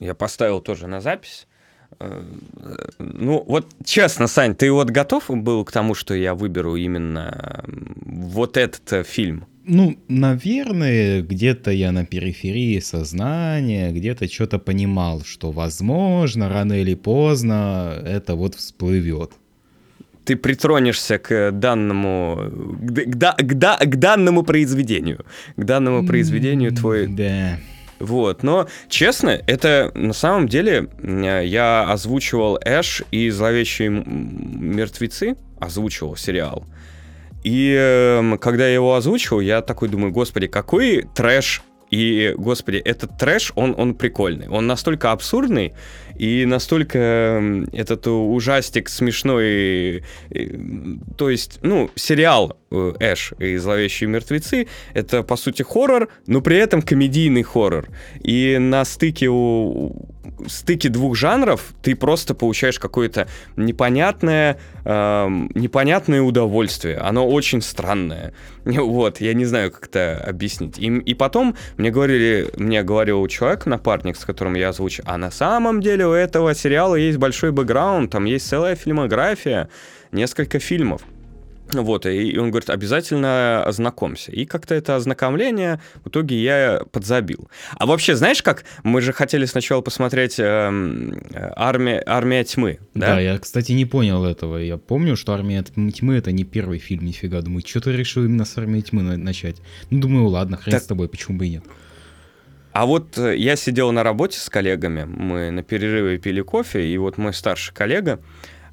Я поставил тоже на запись. Ну, вот честно, Сань, ты вот готов был к тому, что я выберу именно вот этот э, фильм? Ну, наверное, где-то я на периферии сознания, где-то что-то понимал, что, возможно, рано или поздно это вот всплывет. Ты притронешься к данному, к, к, к, к данному произведению, к данному произведению твой. Да. Вот, но честно, это на самом деле я озвучивал Эш и Зловещие мертвецы, озвучивал сериал. И э, когда я его озвучил, я такой думаю, господи, какой трэш и, господи, этот трэш, он, он прикольный. Он настолько абсурдный, и настолько этот ужастик смешной, то есть, ну, сериал э, Эш и Зловещие мертвецы, это, по сути, хоррор, но при этом комедийный хоррор. И на стыке у стыке двух жанров ты просто получаешь какое-то непонятное, э, непонятное удовольствие. Оно очень странное. Вот, я не знаю, как это объяснить. И, и потом мне говорили, мне говорил человек, напарник, с которым я озвучу, а на самом деле у этого сериала есть большой бэкграунд, там есть целая фильмография, несколько фильмов. Вот, и он говорит, обязательно ознакомься. И как-то это ознакомление в итоге я подзабил. А вообще, знаешь как, мы же хотели сначала посмотреть эм, «Армия, «Армия тьмы», да? Да, я, кстати, не понял этого. Я помню, что «Армия тьмы» — это не первый фильм, нифига. Думаю, что ты решил именно с «Армией тьмы» начать? Ну, думаю, ладно, хрен так... с тобой, почему бы и нет. А вот э, я сидел на работе с коллегами, мы на перерыве пили кофе, и вот мой старший коллега,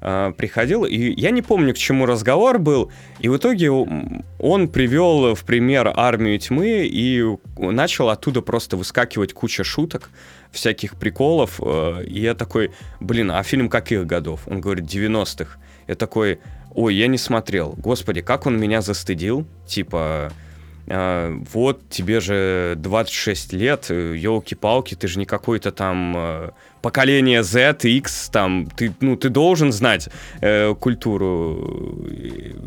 э, приходил, и я не помню, к чему разговор был, и в итоге он привел в пример армию тьмы и начал оттуда просто выскакивать куча шуток, всяких приколов, э, и я такой, блин, а фильм каких годов? Он говорит, 90-х. Я такой, ой, я не смотрел. Господи, как он меня застыдил, типа вот тебе же 26 лет, елки-палки, ты же не какой-то там э, поколение Z, X, там, ты, ну, ты должен знать э, культуру,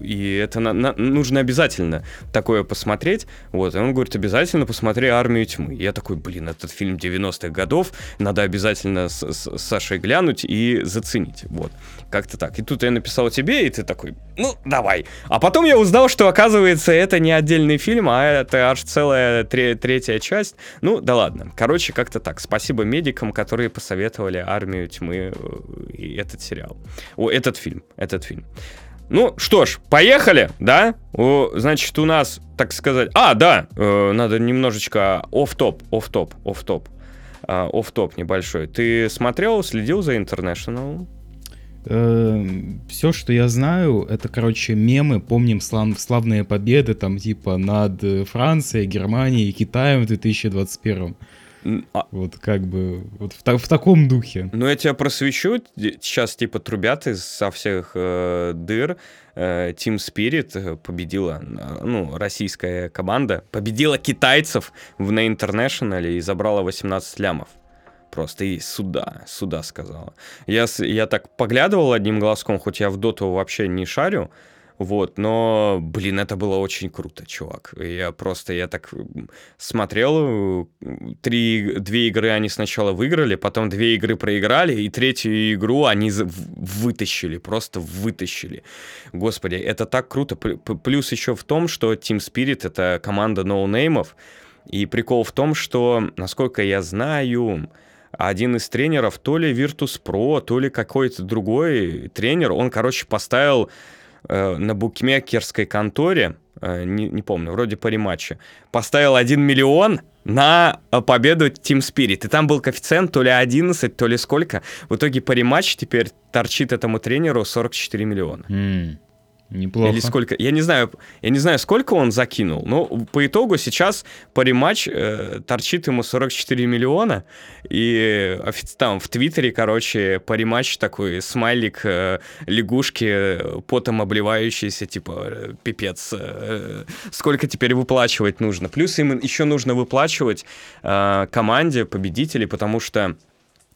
и это на, на, нужно обязательно такое посмотреть, вот, и он говорит, обязательно посмотри «Армию тьмы». Я такой, блин, этот фильм 90-х годов, надо обязательно с, с, с Сашей глянуть и заценить, вот, как-то так. И тут я написал тебе, и ты такой, ну, давай. А потом я узнал, что, оказывается, это не отдельный фильм, а это аж целая тре- третья часть. Ну, да ладно. Короче, как-то так. Спасибо медикам, которые посоветовали посоветовали «Армию тьмы» э, и этот сериал. О, этот фильм, этот фильм. Ну что ж, поехали, да? О, значит, у нас, так сказать... А, да, э, надо немножечко оф-топ, оф-топ, оф-топ. Э, оф-топ небольшой. Ты смотрел, следил за International? Эм, Все, что я знаю, это, короче, мемы. Помним слав, славные победы там типа над Францией, Германией Китаем в 2021. А... Вот как бы вот в, в таком духе. Ну, я тебя просвещу. Сейчас типа трубят из со всех э, дыр. Э, Team Spirit э, победила, ну, российская команда, победила китайцев в на International и забрала 18 лямов просто и сюда, сюда сказала. Я, я так поглядывал одним глазком, хоть я в доту вообще не шарю, вот, но, блин, это было очень круто, чувак. Я просто, я так смотрел, три, две игры они сначала выиграли, потом две игры проиграли, и третью игру они вытащили, просто вытащили. Господи, это так круто. Плюс еще в том, что Team Spirit — это команда ноунеймов, и прикол в том, что, насколько я знаю, один из тренеров, то ли Virtus.pro, то ли какой-то другой тренер, он, короче, поставил на букмекерской конторе, э, не, не помню, вроде по рематче, поставил 1 миллион на э, победу Team Spirit. И там был коэффициент то ли 11, то ли сколько. В итоге по рематче теперь торчит этому тренеру 44 миллиона. Mm. Неплохо. Или сколько? Я не знаю, я не знаю, сколько он закинул, но по итогу сейчас по рематч э, торчит ему 44 миллиона, и там в Твиттере, короче, по рематч такой смайлик э, лягушки, потом обливающийся, типа, э, пипец, э, сколько теперь выплачивать нужно. Плюс им еще нужно выплачивать э, команде победителей, потому что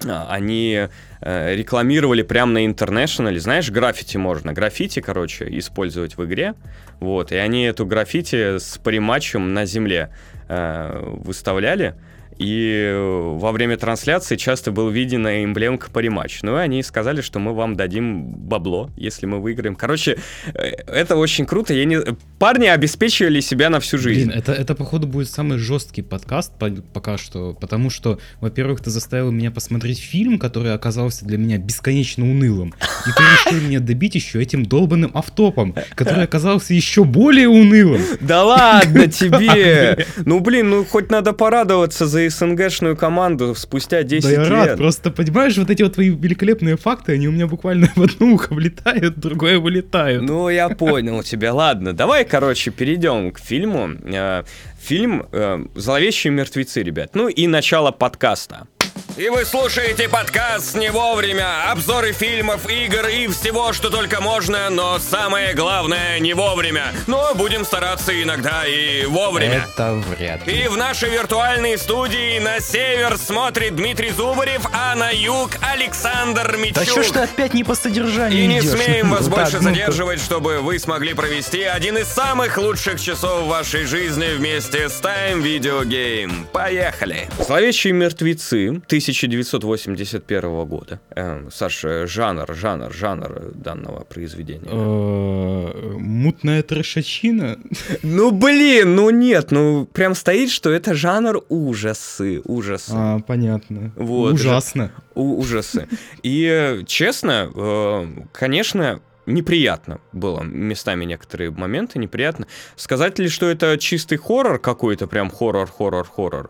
они э, рекламировали прямо на International, знаешь, граффити можно, граффити, короче, использовать в игре, вот, и они эту граффити с париматчем на земле э, выставляли, и во время трансляции часто был виден эмблемка париматч. Ну и они сказали, что мы вам дадим бабло, если мы выиграем. Короче, э, это очень круто. Я не... Парни обеспечивали себя на всю жизнь. Блин, это, это походу будет самый жесткий подкаст пока что, потому что, во-первых, ты заставил меня посмотреть фильм, который оказался для меня бесконечно унылым, и ты решил меня добить еще этим долбанным автопом, который оказался еще более унылым. Да ладно тебе! Ну блин, ну хоть надо порадоваться за СНГшную команду спустя 10 лет. Да я рад, просто понимаешь, вот эти вот твои великолепные факты, они у меня буквально в одно ухо влетают, в другое вылетают. Ну я понял тебя, ладно, давай, короче, перейдем к фильму. Э, фильм э, «Зловещие мертвецы», ребят. Ну и начало подкаста. И вы слушаете подкаст «Не вовремя», обзоры фильмов, игр и всего, что только можно, но самое главное не вовремя. Но будем стараться иногда и вовремя. Это вряд ли. И в нашей виртуальной студии на север смотрит Дмитрий Зубарев, а на юг Александр Мичук. Да что ж ты опять не по содержанию И не идешь? смеем вас больше задерживать, чтобы вы смогли провести один из самых лучших часов вашей жизни вместе с Time Video Game. Поехали! Зловещие мертвецы, 1981 года. Э, Саша, жанр, жанр, жанр данного произведения. Э, мутная трешачина? Ну блин, ну нет, ну прям стоит, что это жанр ужасы, ужасы. А, понятно. Вот. Ужасно. Ужасы. И честно, э, конечно, неприятно было местами некоторые моменты, неприятно. Сказать ли, что это чистый хоррор какой-то, прям хоррор, хоррор, хоррор?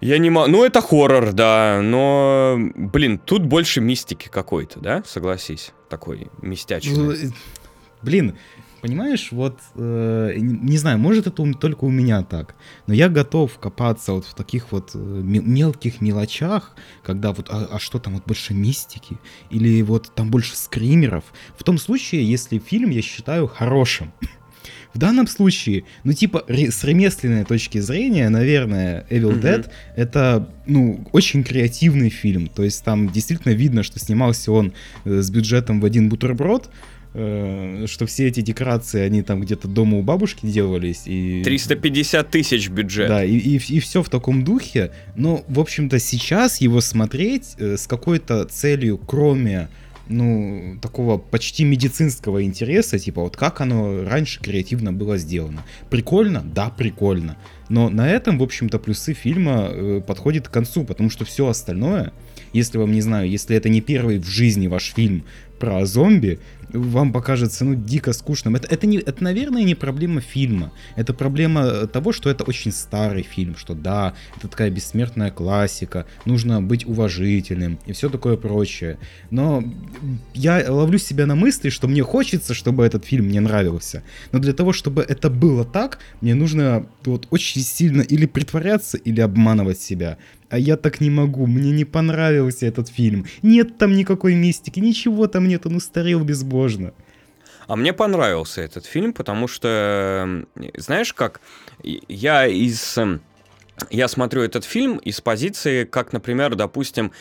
Я не могу... Ну, это хоррор, да, но, блин, тут больше мистики какой-то, да? Согласись, такой мистячный. Ну, блин, понимаешь, вот, э, не знаю, может это только у меня так, но я готов копаться вот в таких вот э, мелких мелочах, когда вот, а, а что там вот больше мистики, или вот там больше скримеров, в том случае, если фильм я считаю хорошим. В данном случае, ну, типа, с ремесленной точки зрения, наверное, Evil mm-hmm. Dead это, ну, очень креативный фильм. То есть там действительно видно, что снимался он э, с бюджетом в один бутерброд, э, что все эти декорации, они там где-то дома у бабушки делались. И... 350 тысяч бюджет. Да, и, и, и все в таком духе. Но, в общем-то, сейчас его смотреть э, с какой-то целью, кроме ну, такого почти медицинского интереса, типа вот как оно раньше креативно было сделано. Прикольно? Да, прикольно. Но на этом, в общем-то, плюсы фильма э, подходят к концу, потому что все остальное, если вам, не знаю, если это не первый в жизни ваш фильм про зомби, вам покажется, ну, дико скучным. Это, это, не, это, наверное, не проблема фильма. Это проблема того, что это очень старый фильм, что да, это такая бессмертная классика, нужно быть уважительным и все такое прочее. Но я ловлю себя на мысли, что мне хочется, чтобы этот фильм мне нравился. Но для того, чтобы это было так, мне нужно вот очень сильно или притворяться, или обманывать себя. А я так не могу, мне не понравился этот фильм. Нет там никакой мистики, ничего там нет, он устарел безбожно. А мне понравился этот фильм, потому что, знаешь как, я из... Я смотрю этот фильм из позиции, как, например, допустим,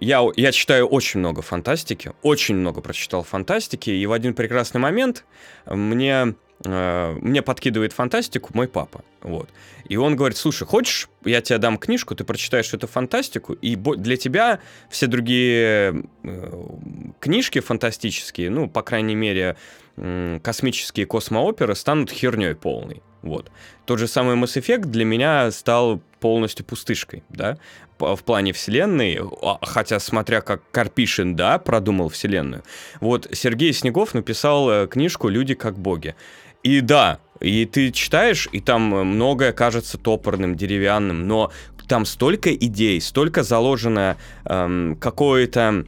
я, я читаю очень много фантастики, очень много прочитал фантастики, и в один прекрасный момент мне мне подкидывает фантастику мой папа, вот. И он говорит, слушай, хочешь, я тебе дам книжку, ты прочитаешь эту фантастику, и для тебя все другие э, книжки фантастические, ну, по крайней мере, космические космооперы станут херней полной. Вот. Тот же самый Mass Effect для меня стал полностью пустышкой, да, в плане вселенной, а, хотя смотря как Карпишин, да, продумал вселенную. Вот Сергей Снегов написал э, книжку «Люди как боги». И да, и ты читаешь, и там многое кажется топорным, деревянным, но там столько идей, столько заложено эм, какое-то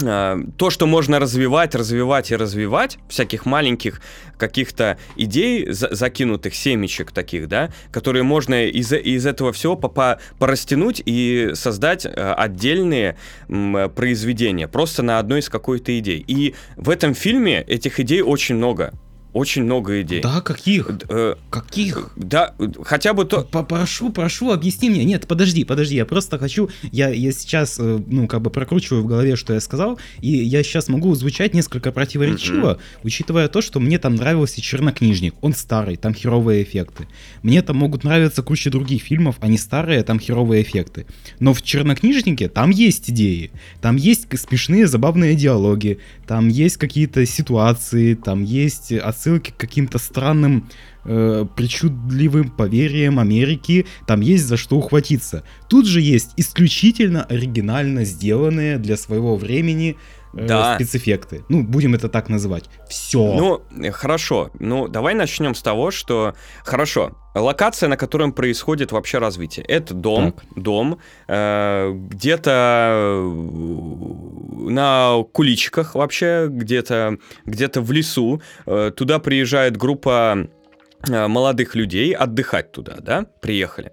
э, то, что можно развивать, развивать и развивать, всяких маленьких каких-то идей, за закинутых семечек таких, да, которые можно из, из этого всего по порастянуть и создать э, отдельные м, произведения, просто на одной из какой-то идей. И в этом фильме этих идей очень много очень много идей. Да, каких? Э, каких? Да, хотя бы то... Прошу, прошу, объясни мне. Нет, подожди, подожди, я просто хочу... Я, я сейчас, э, ну, как бы прокручиваю в голове, что я сказал, и я сейчас могу звучать несколько противоречиво, mm-hmm. учитывая то, что мне там нравился «Чернокнижник». Он старый, там херовые эффекты. Мне там могут нравиться куча других фильмов, они старые, там херовые эффекты. Но в «Чернокнижнике» там есть идеи, там есть смешные, забавные диалоги, там есть какие-то ситуации, там есть отсылки к каким-то странным э, причудливым поверьям Америки, там есть за что ухватиться. Тут же есть исключительно оригинально сделанные для своего времени да. спецэффекты. Ну, будем это так называть. Все. Ну, хорошо. Ну, давай начнем с того, что... Хорошо. Локация, на котором происходит вообще развитие. Это дом, так. дом, э, где-то на куличиках вообще, где-то где в лесу. Э, туда приезжает группа э, молодых людей отдыхать туда, да, приехали.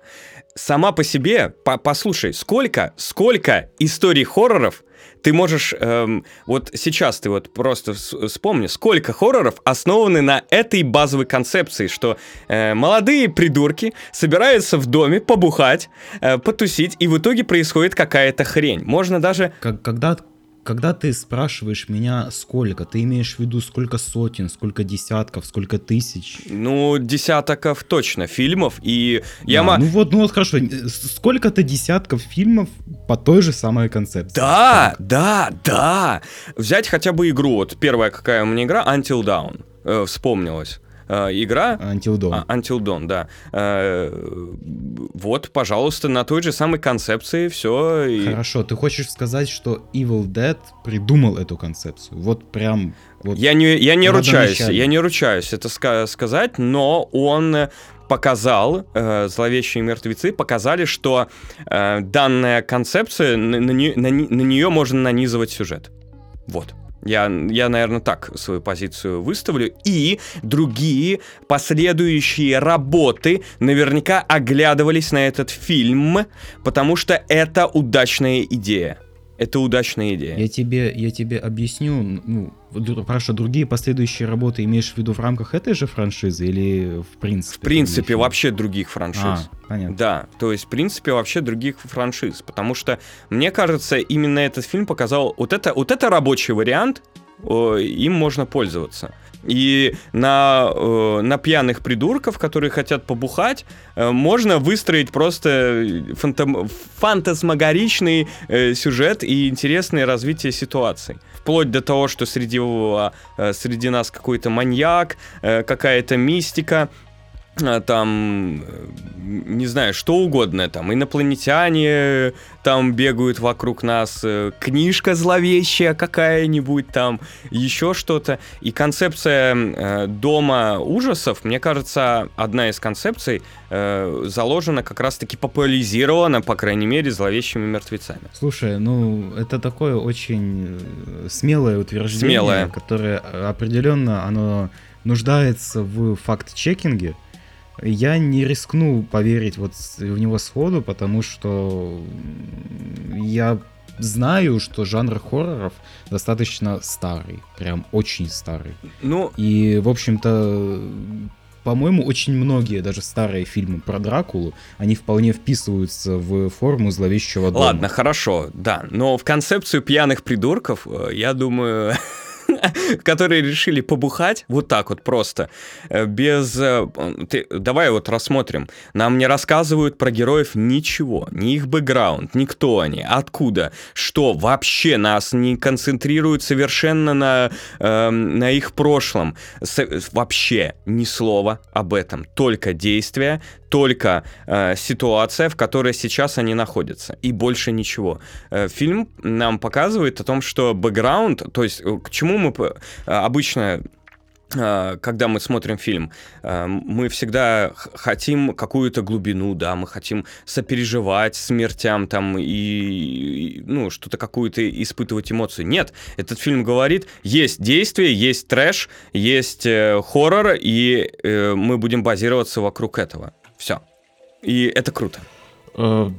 Сама по себе, по послушай, сколько, сколько историй хорроров ты можешь, эм, вот сейчас ты вот просто вспомни, сколько хорроров основаны на этой базовой концепции, что э, молодые придурки собираются в доме побухать, э, потусить, и в итоге происходит какая-то хрень. Можно даже... Когда, когда ты спрашиваешь меня сколько, ты имеешь в виду сколько сотен, сколько десятков, сколько тысяч? Ну, десятков точно фильмов, и я... Да, ма... Ну вот, ну вот хорошо, сколько-то десятков фильмов по той же самой концепции. Да, так. да, да! Взять хотя бы игру, вот первая какая у меня игра, Until Dawn, э, вспомнилась игра... Until Dawn. А, Until Dawn, да. Э, вот, пожалуйста, на той же самой концепции все. И... Хорошо, ты хочешь сказать, что Evil Dead придумал эту концепцию? Вот прям... Вот я не, я не ручаюсь, я не ручаюсь это ска- сказать, но он показал, э, зловещие мертвецы показали, что э, данная концепция, на, на, на, на нее можно нанизывать сюжет. Вот. Я, я, наверное, так свою позицию выставлю. И другие последующие работы наверняка оглядывались на этот фильм, потому что это удачная идея. Это удачная идея. Я тебе, я тебе объясню, ну, Хорошо, другие последующие работы имеешь в виду в рамках этой же франшизы или в принципе? В принципе, вообще других франшиз. А, понятно. Да, то есть в принципе вообще других франшиз, потому что мне кажется, именно этот фильм показал вот это вот это рабочий вариант, им можно пользоваться. И на, э, на пьяных придурков, которые хотят побухать, э, можно выстроить просто фантом, фантасмагоричный э, сюжет и интересное развитие ситуаций. Вплоть до того, что среди, э, среди нас какой-то маньяк, э, какая-то мистика, там, не знаю, что угодно, там, инопланетяне там бегают вокруг нас, э, книжка зловещая какая-нибудь там, еще что-то. И концепция э, дома ужасов, мне кажется, одна из концепций э, заложена как раз-таки популяризирована, по крайней мере, зловещими мертвецами. Слушай, ну, это такое очень э, смелое утверждение, смелое. которое определенно, оно нуждается в факт-чекинге, я не рискну поверить вот в него сходу, потому что я знаю, что жанр хорроров достаточно старый, прям очень старый. Ну, и, в общем-то, по-моему, очень многие, даже старые фильмы про Дракулу, они вполне вписываются в форму зловещего дома. Ладно, хорошо, да, но в концепцию пьяных придурков, э, я думаю, которые решили побухать вот так вот просто, э, без... Э, ты, давай вот рассмотрим. Нам не рассказывают про героев ничего, ни их бэкграунд, ни кто они, откуда, что вообще нас не концентрируют совершенно на, э, на их прошлом. С, вообще ни слова об этом, только действия, только э, ситуация, в которой сейчас они находятся, и больше ничего. Э, фильм нам показывает о том, что бэкграунд, то есть э, к чему мы э, обычно э, когда мы смотрим фильм, мы всегда хотим какую-то глубину, да, мы хотим сопереживать смертям там и, ну, что-то какую-то испытывать эмоцию. Нет, этот фильм говорит, есть действие, есть трэш, есть хоррор, и мы будем базироваться вокруг этого. Все. И это круто. Э,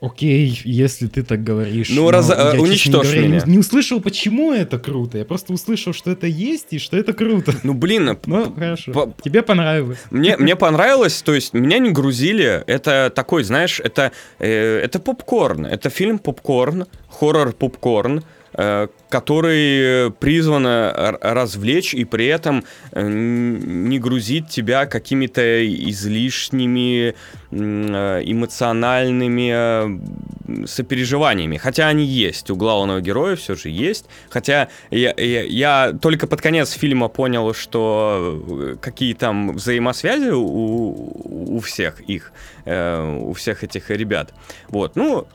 Окей, если ты так говоришь. Ну, раз, я, э, уничтожь говоря, меня. Не, не услышал, почему это круто. Я просто услышал, что это есть и что это круто. Ну, блин. Ну, хорошо. По... Тебе понравилось. Мне, мне понравилось, то есть меня не грузили. Это такой, знаешь, это, э, это попкорн. Это фильм попкорн, хоррор-попкорн. Э, который призван развлечь и при этом э, не грузить тебя какими-то излишними э, эмоциональными сопереживаниями. Хотя они есть, у главного героя все же есть. Хотя я, я, я только под конец фильма понял, что какие там взаимосвязи у, у всех их, у всех этих ребят. Вот, ну,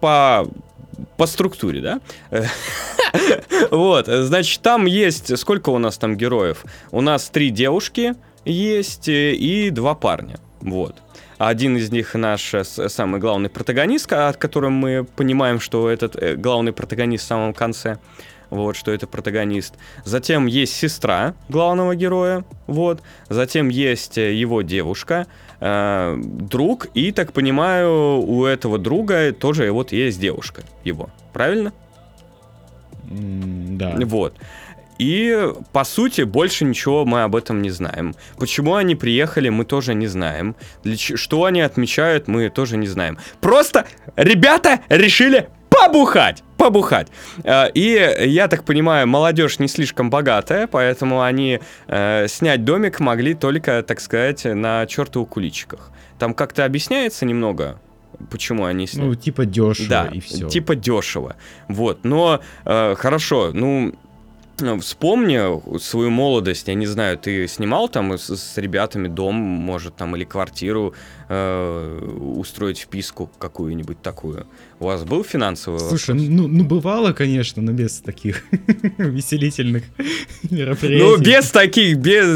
по по структуре, да? Вот, значит, там есть... Сколько у нас там героев? У нас три девушки есть и два парня. Вот. Один из них наш э, самый главный протагонист, от которого мы понимаем, что этот э, главный протагонист в самом конце вот, что это протагонист. Затем есть сестра главного героя, вот. Затем есть э, его девушка, э, друг, и, так понимаю, у этого друга тоже вот есть девушка его, правильно? Mm, да. Вот. И, по сути, больше ничего мы об этом не знаем. Почему они приехали, мы тоже не знаем. Для что они отмечают, мы тоже не знаем. Просто ребята решили побухать, побухать. Э, и я так понимаю, молодежь не слишком богатая, поэтому они э, снять домик могли только, так сказать, на чертову куличиках. Там как-то объясняется немного, почему они сняли. Ну, типа дешево да, и все. Типа дешево. Вот. Но э, хорошо, ну, Вспомни свою молодость, я не знаю, ты снимал там с, с ребятами дом, может, там, или квартиру э, устроить вписку какую-нибудь такую. У вас был финансовый Слушай, ну, ну бывало, конечно, но без таких веселительных мероприятий. Ну, без таких, без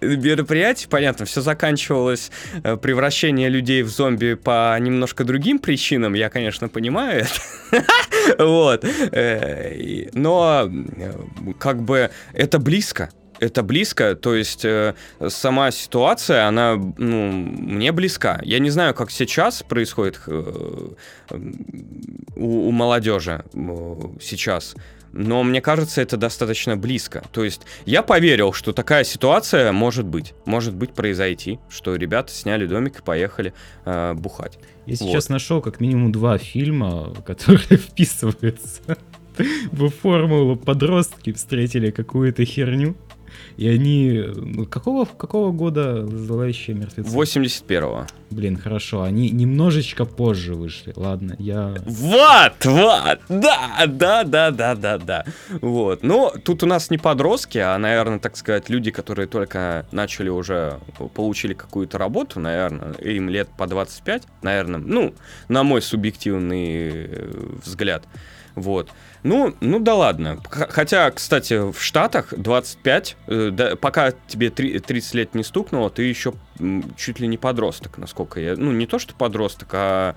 мероприятий, понятно, все заканчивалось э, превращение людей в зомби по немножко другим причинам, я, конечно, понимаю это. Вот. Э, но э, как бы это близко это близко, то есть э, сама ситуация, она ну, мне близка. Я не знаю, как сейчас происходит э, у, у молодежи э, сейчас, но мне кажется, это достаточно близко. То есть я поверил, что такая ситуация может быть, может быть произойти, что ребята сняли домик и поехали э, бухать. Я вот. сейчас нашел как минимум два фильма, которые вписываются в формулу подростки встретили какую-то херню. И они... Ну, какого, какого года «Зловещие мертвецы»? 81-го. Блин, хорошо. Они немножечко позже вышли. Ладно, я... Вот, вот! Да, да, да, да, да, да. Вот. Но тут у нас не подростки, а, наверное, так сказать, люди, которые только начали уже, получили какую-то работу, наверное, им лет по 25, наверное, ну, на мой субъективный э, взгляд. Вот. Ну, ну да ладно. Хотя, кстати, в Штатах 25, э, да, пока тебе 3, 30 лет не стукнуло, ты еще чуть ли не подросток, насколько я... Ну, не то, что подросток, а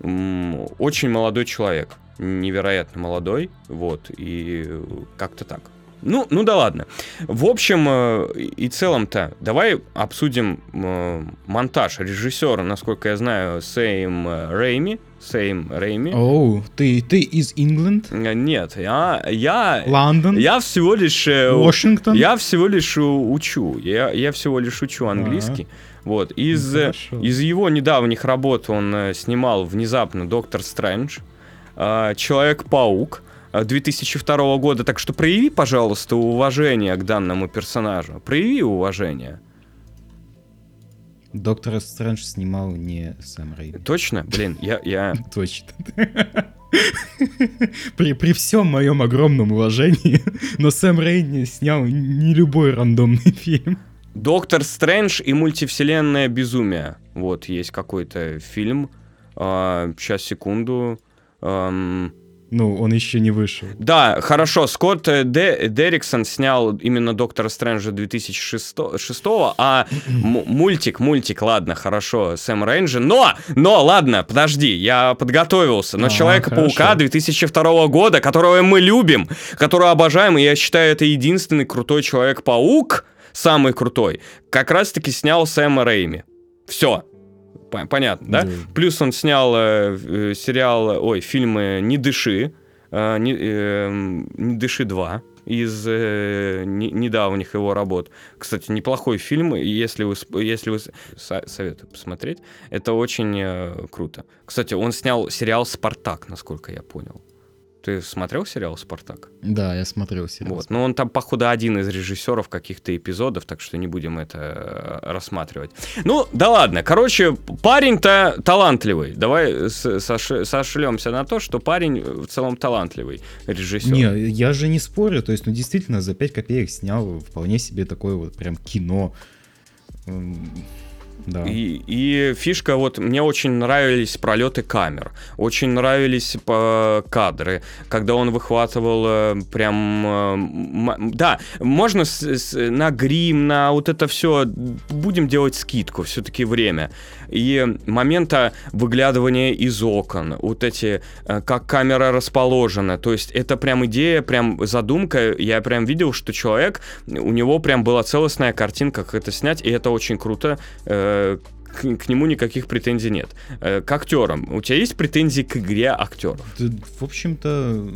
очень молодой человек. Невероятно молодой, вот, и как-то так. Ну, ну да ладно. В общем э, и целом-то, давай обсудим э, монтаж режиссера, насколько я знаю, Сэм Рейми. Сэм Рейми. Оу, ты, ты из England? Э, нет, я... я Лондон? Я всего лишь... Вашингтон? Я всего лишь учу. Я, я всего лишь учу английский. А-а. Вот. Из, ну, из его недавних работ он снимал внезапно Доктор Стрэндж, Человек-паук, 2002 года, так что прояви, пожалуйста, уважение к данному персонажу. Прояви уважение. Доктор Стрэндж снимал не Сэм Рэйми. Точно? Блин, я... я... Точно. При, при всем моем огромном уважении, но Сэм Рэйми снял не любой рандомный фильм. Доктор Стрэндж и мультивселенная безумие. Вот, есть какой-то фильм. А, сейчас, секунду. Um, ну, он еще не вышел. Да, хорошо. Скотт э, Де Дерриксон снял именно Доктора Стрэнджа 2006, а мультик, мультик, ладно, хорошо, Сэм Рейнджи. Но, но, ладно, подожди, я подготовился. Но а, Человека-паука 2002 года, которого мы любим, которого обожаем, и я считаю, это единственный крутой Человек-паук, самый крутой, как раз-таки снял Сэма Рейми. Все, понятно, да? да? Плюс он снял э, э, сериал, ой, фильмы «Не дыши», э, «Не, э, «Не дыши 2», из э, не, недавних его работ. Кстати, неплохой фильм, если вы, если вы со, советую посмотреть, это очень э, круто. Кстати, он снял сериал «Спартак», насколько я понял. Ты смотрел сериал «Спартак»? Да, я смотрел сериал. Вот. Но он там, походу, один из режиссеров каких-то эпизодов, так что не будем это э, рассматривать. Ну, да ладно. Короче, парень-то талантливый. Давай сошлемся на то, что парень в целом талантливый режиссер. Не, я же не спорю. То есть, ну, действительно, за 5 копеек снял вполне себе такое вот прям кино да. И, и фишка, вот мне очень нравились пролеты камер, очень нравились э, кадры, когда он выхватывал э, прям... Э, да, можно с, с, на грим, на вот это все, будем делать скидку, все-таки время. И момента выглядывания из окон, вот эти, как камера расположена, то есть это прям идея, прям задумка, я прям видел, что человек, у него прям была целостная картинка, как это снять, и это очень круто, к, к нему никаких претензий нет. Э, к актерам. У тебя есть претензии к игре актеров? В общем-то,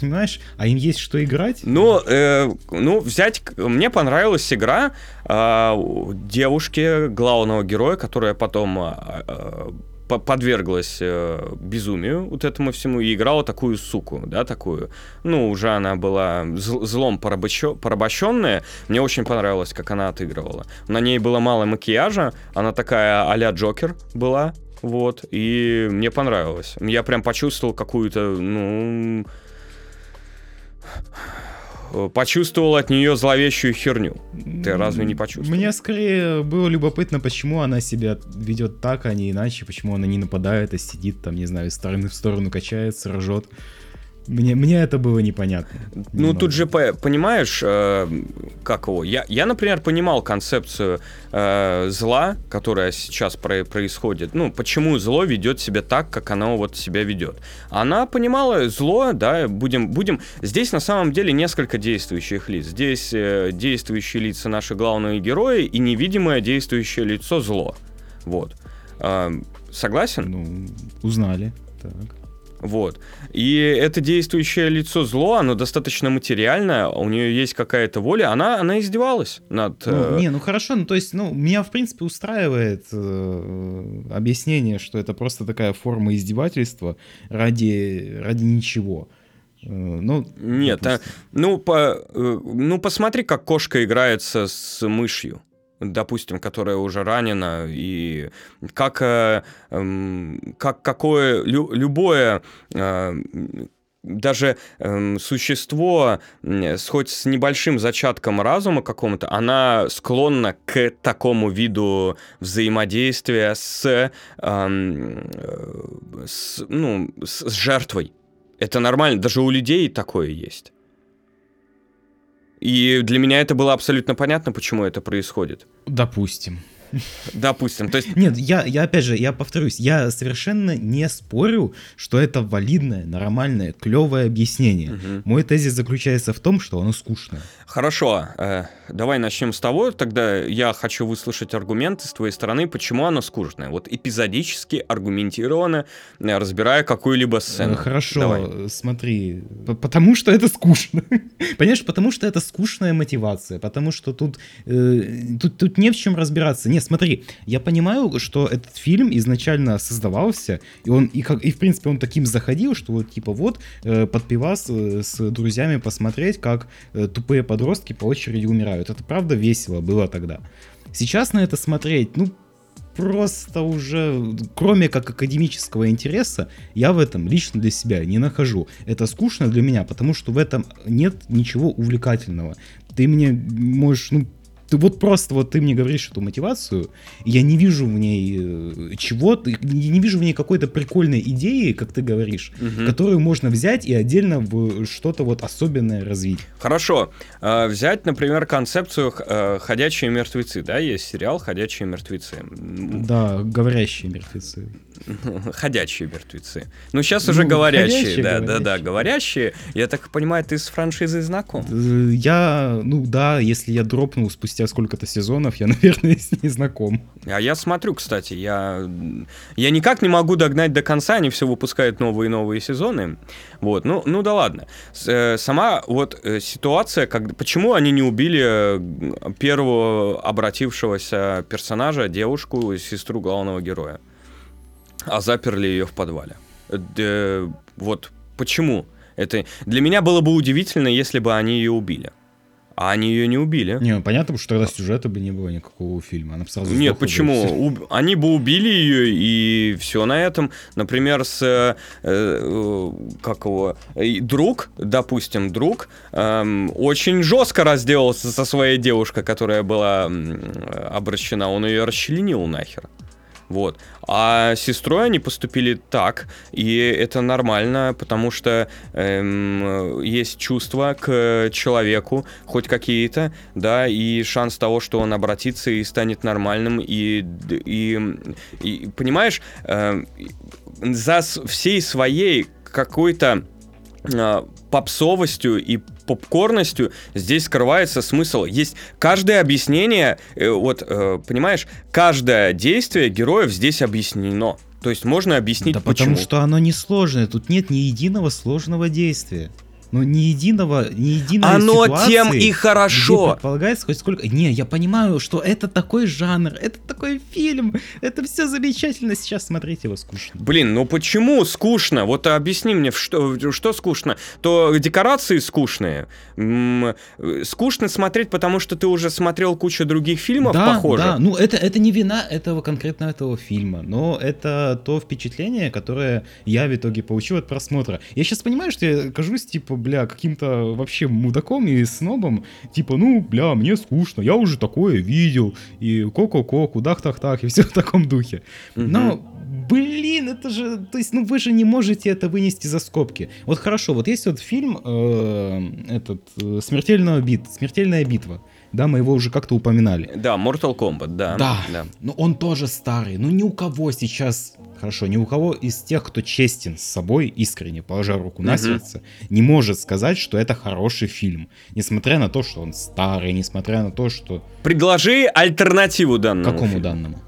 понимаешь, а им есть что играть? Ну, э, ну взять... Мне понравилась игра э, девушки, главного героя, которая потом э, подверглась э, безумию вот этому всему и играла такую суку, да, такую. Ну, уже она была злом порабощенная. Мне очень понравилось, как она отыгрывала. На ней было мало макияжа, она такая а-ля Джокер была, вот, и мне понравилось. Я прям почувствовал какую-то, ну почувствовал от нее зловещую херню. Ты разве не почувствовал? Мне скорее было любопытно, почему она себя ведет так, а не иначе, почему она не нападает, а сидит там, не знаю, из стороны в сторону качается, ржет. Мне, мне это было непонятно. Ну, немного. тут же, понимаешь, э, как его? Я, я, например, понимал концепцию э, зла, которая сейчас про происходит. Ну, почему зло ведет себя так, как оно вот себя ведет. Она понимала зло, да, будем... будем... Здесь на самом деле несколько действующих лиц. Здесь э, действующие лица наши главные герои и невидимое действующее лицо зло. Вот. Э, согласен? Ну, узнали. Так. Вот. И это действующее лицо зло, оно достаточно материальное, у нее есть какая-то воля, она, она издевалась над... Ну, э... Не, ну хорошо, ну то есть, ну, меня в принципе устраивает э, объяснение, что это просто такая форма издевательства ради, ради ничего. Э, ну, Нет, а, ну, по, э, ну посмотри, как кошка играется с мышью допустим, которая уже ранена, и как, э, эм, как какое лю, любое э, даже э, существо, с, хоть с небольшим зачатком разума какому-то, она склонна к такому виду взаимодействия с, э, с, ну, с жертвой. Это нормально, даже у людей такое есть. И для меня это было абсолютно понятно, почему это происходит. Допустим. Допустим, то есть... Нет, я, я опять же, я повторюсь, я совершенно не спорю, что это валидное, нормальное, клевое объяснение. Угу. Мой тезис заключается в том, что оно скучное. Хорошо, э, давай начнем с того, тогда я хочу выслушать аргументы с твоей стороны, почему оно скучное. Вот эпизодически, аргументированно, э, разбирая какую-либо сцену. Э, хорошо, давай. смотри, потому что это скучно. Понимаешь, потому что это скучная мотивация, потому что тут, э, тут, тут не в чем разбираться. Нет, смотри, я понимаю, что этот фильм изначально создавался, и он, и, как, и в принципе он таким заходил, что вот типа вот э, под пивас э, с друзьями посмотреть, как э, тупые подростки по очереди умирают. Это правда весело было тогда. Сейчас на это смотреть, ну, просто уже, кроме как академического интереса, я в этом лично для себя не нахожу. Это скучно для меня, потому что в этом нет ничего увлекательного. Ты мне можешь, ну, ты вот просто вот ты мне говоришь эту мотивацию, я не вижу в ней э, чего-то, не вижу в ней какой-то прикольной идеи, как ты говоришь, угу. которую можно взять и отдельно в что-то вот особенное развить. Хорошо. Э, взять, например, концепцию э, «Ходячие мертвецы», да, есть сериал «Ходячие мертвецы». Да, говорящие мертвецы. Ходячие мертвецы. Ну, сейчас уже ну, говорящие, да, говорящие. да, да, говорящие. Я так понимаю, ты с франшизой знаком? Я, ну да, если я дропнул спустя спустя сколько-то сезонов я, наверное, с ней знаком. А я смотрю, кстати, я, я никак не могу догнать до конца, они все выпускают новые и новые сезоны. Вот, ну, ну да ладно. С, э, сама вот э, ситуация, как, почему они не убили э, первого обратившегося персонажа, девушку, сестру главного героя, а заперли ее в подвале? Э, вот почему? Это для меня было бы удивительно, если бы они ее убили. А они ее не убили. Не, ну, понятно, что тогда сюжета бы не было никакого фильма. Она бы сразу Нет, почему? Уб... Они бы убили ее, и все на этом. Например, с... Э, э, как его? Друг, допустим, друг, э, очень жестко разделался со своей девушкой, которая была обращена. Он ее расчленил нахер. Вот. А с сестрой они поступили так, и это нормально, потому что эм, есть чувства к человеку, хоть какие-то, да, и шанс того, что он обратится и станет нормальным, и, и, и понимаешь, э, за всей своей какой-то э, попсовостью и попкорностью здесь скрывается смысл. Есть каждое объяснение, э, вот, э, понимаешь, каждое действие героев здесь объяснено. То есть можно объяснить да почему. потому что оно несложное, тут нет ни единого сложного действия. Но ни единого, ни единой Оно ситуации, тем и хорошо. Где предполагается хоть сколько... Не, я понимаю, что это такой жанр, это такой фильм, это все замечательно, сейчас смотреть его скучно. Блин, ну почему скучно? Вот объясни мне, что, что скучно? То декорации скучные. М -м скучно смотреть, потому что ты уже смотрел кучу других фильмов да, похожих. Да, ну это, это не вина этого конкретно этого фильма, но это то впечатление, которое я в итоге получил от просмотра. Я сейчас понимаю, что я кажусь, типа, бля, каким-то вообще мудаком и снобом, типа, ну, бля, мне скучно, я уже такое видел, и ко-ко-ко, кудах-тах-тах, и все в таком духе. Но, блин, это же, то есть, ну, вы же не можете это вынести за скобки. Вот хорошо, вот есть вот фильм, э, этот, э, «Смертельная битва», «Смертельная битва», да, мы его уже как-то упоминали. Да, Mortal Kombat, да. Да, да. но он тоже старый, ну ни у кого сейчас хорошо, ни у кого из тех, кто честен с собой, искренне положа руку на сердце, не может сказать, что это хороший фильм. Несмотря на то, что он старый, несмотря на то, что... Предложи альтернативу данному. Какому фильму. данному?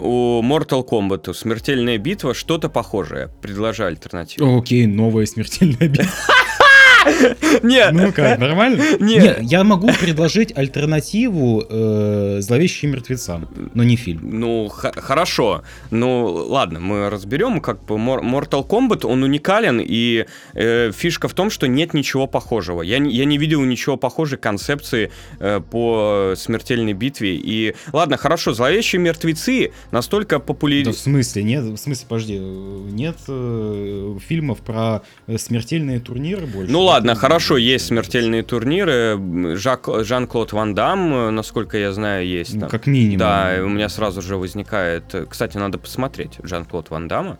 У Mortal Kombat смертельная битва что-то похожее. Предложи альтернативу. Окей, новая смертельная битва. Нет. Ну как, нормально? Нет. Я могу предложить альтернативу э, «Зловещим мертвецам», но не фильм. Ну, хорошо. Ну, ладно, мы разберем, как бы Mortal Kombat, он уникален, и э, фишка в том, что нет ничего похожего. Я, я не видел ничего похожей концепции э, по смертельной битве. И, ладно, хорошо, «Зловещие мертвецы» настолько популярны... Да в смысле, нет, в смысле, подожди, нет э, фильмов про смертельные турниры больше? Ну ладно, хорошо, есть смертельные турниры. Жак, Жан-Клод Ван Дам, насколько я знаю, есть. Ну, как минимум. Да, у меня сразу же возникает... Кстати, надо посмотреть Жан-Клод Ван Дамма.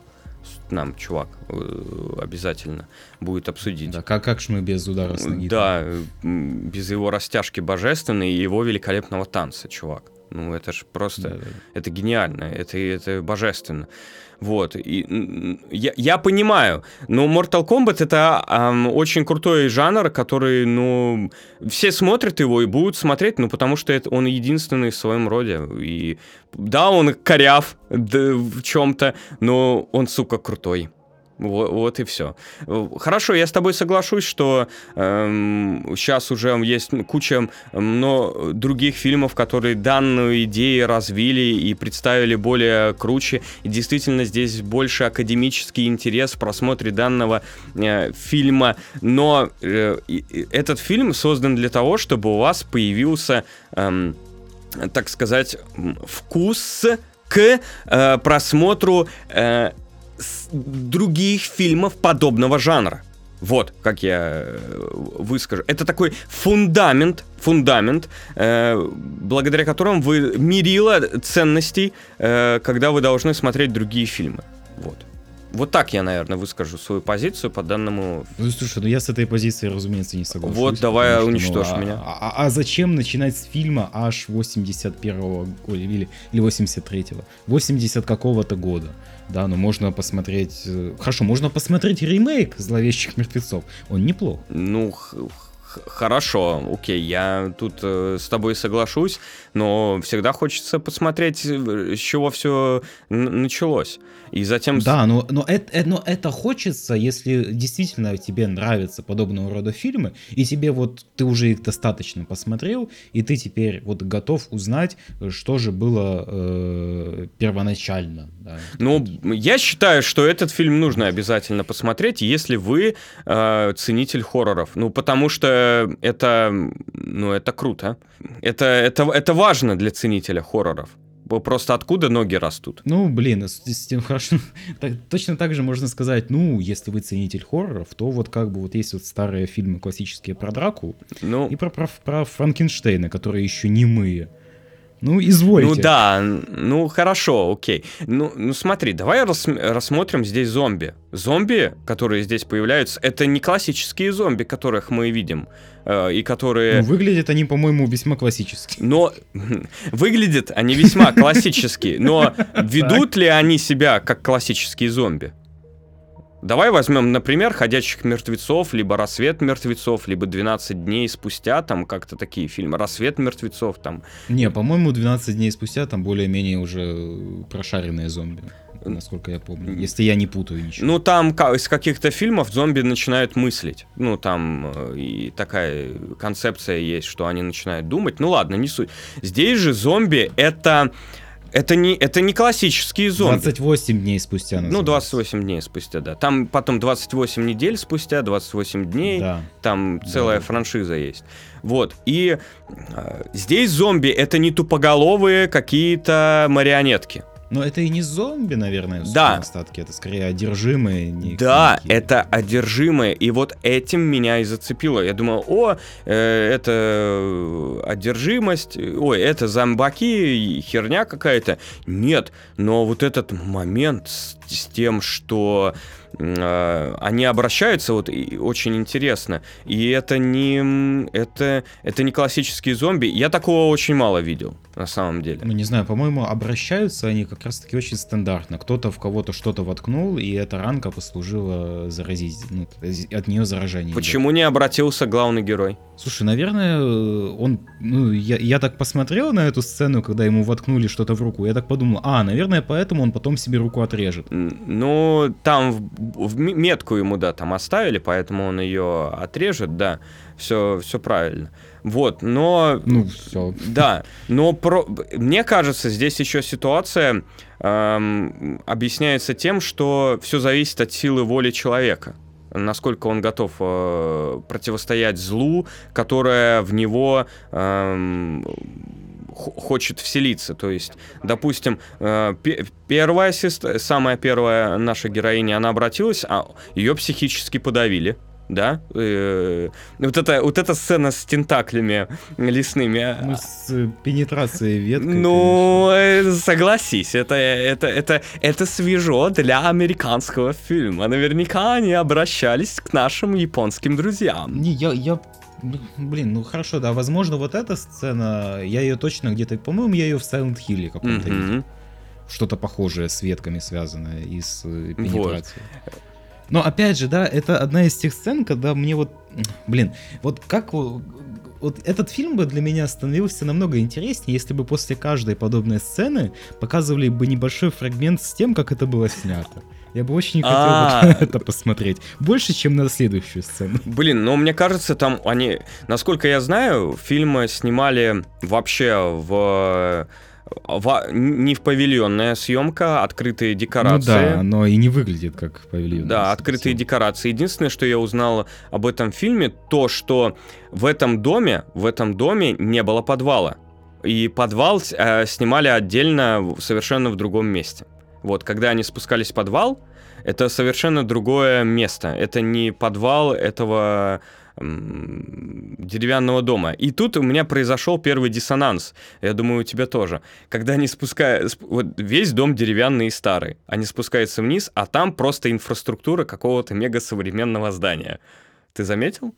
Нам, чувак, э, обязательно будет обсудить. Да, как, как ж мы без удара с ноги? Да, без его растяжки божественной и его великолепного танца, чувак. Ну, это же просто... Да, да. Это гениально, это, это божественно. Вот. И, я, я понимаю, но Mortal Kombat это эм, очень крутой жанр, который, ну, все смотрят его и будут смотреть, ну, потому что это, он единственный в своем роде. И да, он коряв да, в чем-то, но он, сука, крутой. Вот, вот и все. Хорошо, я с тобой соглашусь, что эм, сейчас уже есть куча но других фильмов, которые данную идею развили и представили более круче. И действительно здесь больше академический интерес в просмотре данного э, фильма. Но э, этот фильм создан для того, чтобы у вас появился, э, так сказать, вкус к э, просмотру э, других фильмов подобного жанра. Вот, как я э, выскажу. Это такой фундамент, фундамент, э, благодаря которому вы мерила ценностей, э, когда вы должны смотреть другие фильмы. Вот. Вот так я, наверное, выскажу свою позицию по данному... Ну, слушай, ну я с этой позицией, разумеется, не соглашусь. Вот, давай что, уничтожь ну, меня. А, а, а зачем начинать с фильма аж 81-го или, или 83-го? 80 какого-то года. Да, но можно посмотреть... Э, хорошо, можно посмотреть ремейк «Зловещих мертвецов». Он неплох. Ну, Хорошо, окей, я тут э, с тобой соглашусь, но всегда хочется посмотреть, э, с чего все началось. И затем... Да, но, но, это, но это хочется, если действительно тебе нравятся подобного рода фильмы, и тебе вот, ты уже их достаточно посмотрел, и ты теперь вот готов узнать, что же было э, первоначально. Да. Ну, я считаю, что этот фильм нужно обязательно посмотреть, если вы э, ценитель хорроров. Ну, потому что это, ну, это круто. Это, это, это важно для ценителя хорроров. Просто откуда ноги растут? Ну, блин, с, тем хорошо. так, точно так же можно сказать, ну, если вы ценитель хорроров, то вот как бы вот есть вот старые фильмы классические про Драку ну, и про, про, про Франкенштейна, которые еще не мы. Ну, извольте. Ну да, ну хорошо, окей. Ну, ну смотри, давай рас рассмотрим здесь зомби. Зомби, которые здесь появляются, это не классические зомби, которых мы видим, э, и которые... Ну, выглядят они, по-моему, весьма классически. Но выглядят они весьма классические, но ведут ли они себя как классические зомби? Давай возьмем, например, «Ходячих мертвецов», либо «Рассвет мертвецов», либо «12 дней спустя», там как-то такие фильмы. «Рассвет мертвецов» там. Не, по-моему, «12 дней спустя» там более-менее уже прошаренные зомби насколько я помню, если я не путаю ничего. Ну, там из каких-то фильмов зомби начинают мыслить. Ну, там э, и такая концепция есть, что они начинают думать. Ну, ладно, не суть. Здесь же зомби — это это не, это не классические зомби. 28 дней спустя. Называется. Ну, 28 дней спустя, да. Там потом 28 недель спустя, 28 дней. Да. Там целая да. франшиза есть. Вот. И э, здесь зомби это не тупоголовые какие-то марионетки. Но это и не зомби, наверное, да. остатки, это скорее одержимые. Не да, какие. это одержимые, и вот этим меня и зацепило. Я думал, о, э, это одержимость, ой, это зомбаки, херня какая-то. Нет, но вот этот момент с, с тем, что э, они обращаются, вот и очень интересно. И это не, это, это не классические зомби. Я такого очень мало видел, на самом деле. Ну, не знаю, по-моему, обращаются они как раз-таки очень стандартно. Кто-то в кого-то что-то воткнул, и эта ранка послужила заразить, ну, от нее заражение. Почему идет. не обратился главный герой? Слушай, наверное, он, ну, я, я так посмотрел на эту сцену, когда ему воткнули что-то в руку, я так подумал, а, наверное, поэтому он потом себе руку отрежет. Ну, там в метку ему, да, там оставили, поэтому он ее отрежет, да, все, все правильно. Вот, но... Ну, все. Да, но про... мне кажется, здесь еще ситуация эм, объясняется тем, что все зависит от силы воли человека насколько он готов э, противостоять злу, которое в него э, хочет вселиться. То есть, допустим, э, первая сестра, самая первая наша героиня, она обратилась, а ее психически подавили да? Э, вот, это, вот эта сцена с тентаклями лесными. Ну, с пенетрацией веткой. Ну, конечно. согласись, это, это, это, это свежо для американского фильма. Наверняка они обращались к нашим японским друзьям. Не, я, я Блин, ну хорошо, да, возможно, вот эта сцена, я ее точно где-то, по-моему, я ее в Silent Hill каком-то mm-hmm. видел. Что-то похожее с ветками связанное и с э, пенетрацией. Вот. Но опять же, да, это одна из тех сцен, когда мне вот, блин, вот как вот этот фильм бы для меня становился намного интереснее, если бы после каждой подобной сцены показывали бы небольшой фрагмент с тем, как это было снято. Я бы очень хотел а. это посмотреть. Больше, чем на следующую сцену. Блин, ну мне кажется, там они, насколько я знаю, фильмы снимали вообще в, не в павильонная съемка, открытые декорации. Ну да, но и не выглядит как павильон. Да, открытые съемка. декорации. Единственное, что я узнал об этом фильме, то, что в этом доме, в этом доме не было подвала. И подвал э, снимали отдельно, совершенно в другом месте. Вот, когда они спускались в подвал, это совершенно другое место. Это не подвал этого деревянного дома. И тут у меня произошел первый диссонанс. Я думаю, у тебя тоже. Когда они спускают... Вот весь дом деревянный и старый. Они спускаются вниз, а там просто инфраструктура какого-то мега современного здания. Ты заметил?